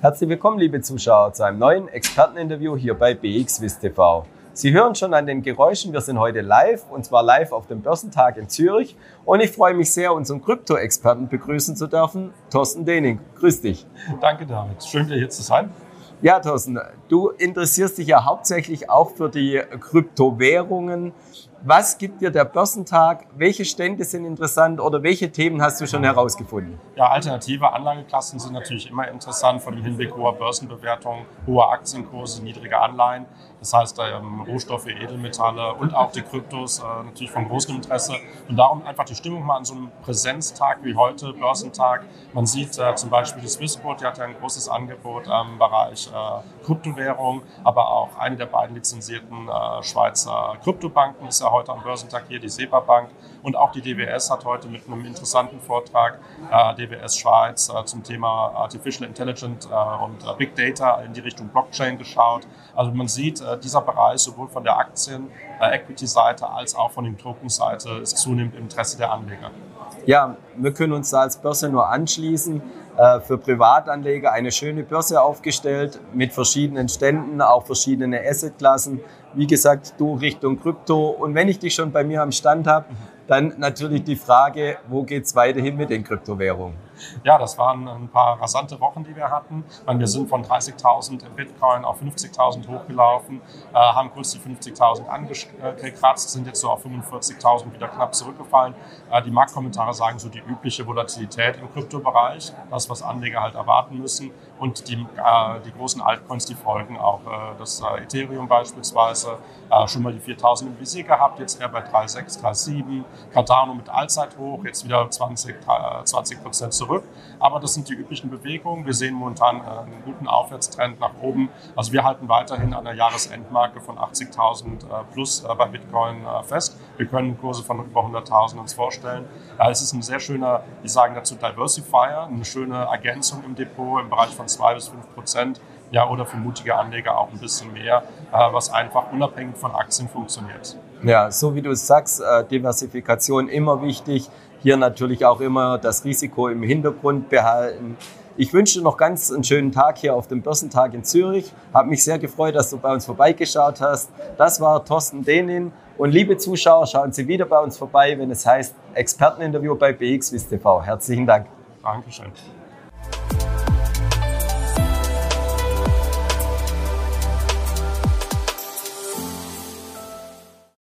Herzlich willkommen, liebe Zuschauer, zu einem neuen Experteninterview hier bei BXWIS TV. Sie hören schon an den Geräuschen, wir sind heute live und zwar live auf dem Börsentag in Zürich. Und ich freue mich sehr, unseren Krypto-Experten begrüßen zu dürfen, Thorsten Dening. Grüß dich. Danke, David. Schön, hier zu sein. Ja, Thorsten, du interessierst dich ja hauptsächlich auch für die Kryptowährungen. Was gibt dir der Börsentag? Welche Stände sind interessant oder welche Themen hast du schon herausgefunden? Ja, alternative Anlageklassen sind natürlich immer interessant vor dem Hinblick hoher Börsenbewertungen, hoher Aktienkurse, niedrige Anleihen. Das heißt, ähm, Rohstoffe, Edelmetalle und auch die Kryptos äh, natürlich von großem Interesse. Und darum einfach die Stimmung mal an so einem Präsenztag wie heute, Börsentag. Man sieht äh, zum Beispiel die Swissquote, die hat ja ein großes Angebot im Bereich äh, Kryptowährung, aber auch eine der beiden lizenzierten äh, Schweizer Kryptobanken ist ja heute am Börsentag hier, die SEPA Bank. Und auch die DWS hat heute mit einem interessanten Vortrag, äh, DWS Schweiz, äh, zum Thema Artificial Intelligence äh, und äh, Big Data in die Richtung Blockchain geschaut. Also man sieht, äh, dieser Bereich sowohl von der Aktien-Equity-Seite äh, als auch von der Token-Seite ist zunehmend im Interesse der Anleger. Ja, wir können uns da als Börse nur anschließen für Privatanleger eine schöne Börse aufgestellt mit verschiedenen Ständen, auch verschiedene Assetklassen, wie gesagt, du Richtung Krypto. Und wenn ich dich schon bei mir am Stand habe, dann natürlich die Frage, wo geht es weiterhin mit den Kryptowährungen? Ja, das waren ein paar rasante Wochen, die wir hatten. Wir sind von 30.000 Bitcoin auf 50.000 hochgelaufen, äh, haben kurz die 50.000 angekratzt, sind jetzt so auf 45.000 wieder knapp zurückgefallen. Äh, die Marktkommentare sagen so die übliche Volatilität im Kryptobereich, das, was Anleger halt erwarten müssen. Und die, äh, die großen Altcoins, die folgen auch. Das Ethereum beispielsweise schon mal die 4.000 im Visier gehabt, jetzt eher bei 3,6, 3,7. Cardano mit Allzeithoch, jetzt wieder 20, 20 Prozent zurück zurück. Aber das sind die üblichen Bewegungen. Wir sehen momentan äh, einen guten Aufwärtstrend nach oben. Also wir halten weiterhin an der Jahresendmarke von 80.000 äh, plus äh, bei Bitcoin fest. Wir können Kurse von über 100.000 uns vorstellen. Es ist ein sehr schöner, wir sagen dazu Diversifier, eine schöne Ergänzung im Depot im Bereich von 2 bis 5 Prozent ja, oder für mutige Anleger auch ein bisschen mehr, was einfach unabhängig von Aktien funktioniert. Ja, so wie du sagst, Diversifikation immer wichtig. Hier natürlich auch immer das Risiko im Hintergrund behalten. Ich wünsche dir noch ganz einen schönen Tag hier auf dem Börsentag in Zürich. Habe mich sehr gefreut, dass du bei uns vorbeigeschaut hast. Das war Thorsten Denin. Und liebe Zuschauer, schauen Sie wieder bei uns vorbei, wenn es heißt Experteninterview bei BXWIS TV. Herzlichen Dank. Dankeschön.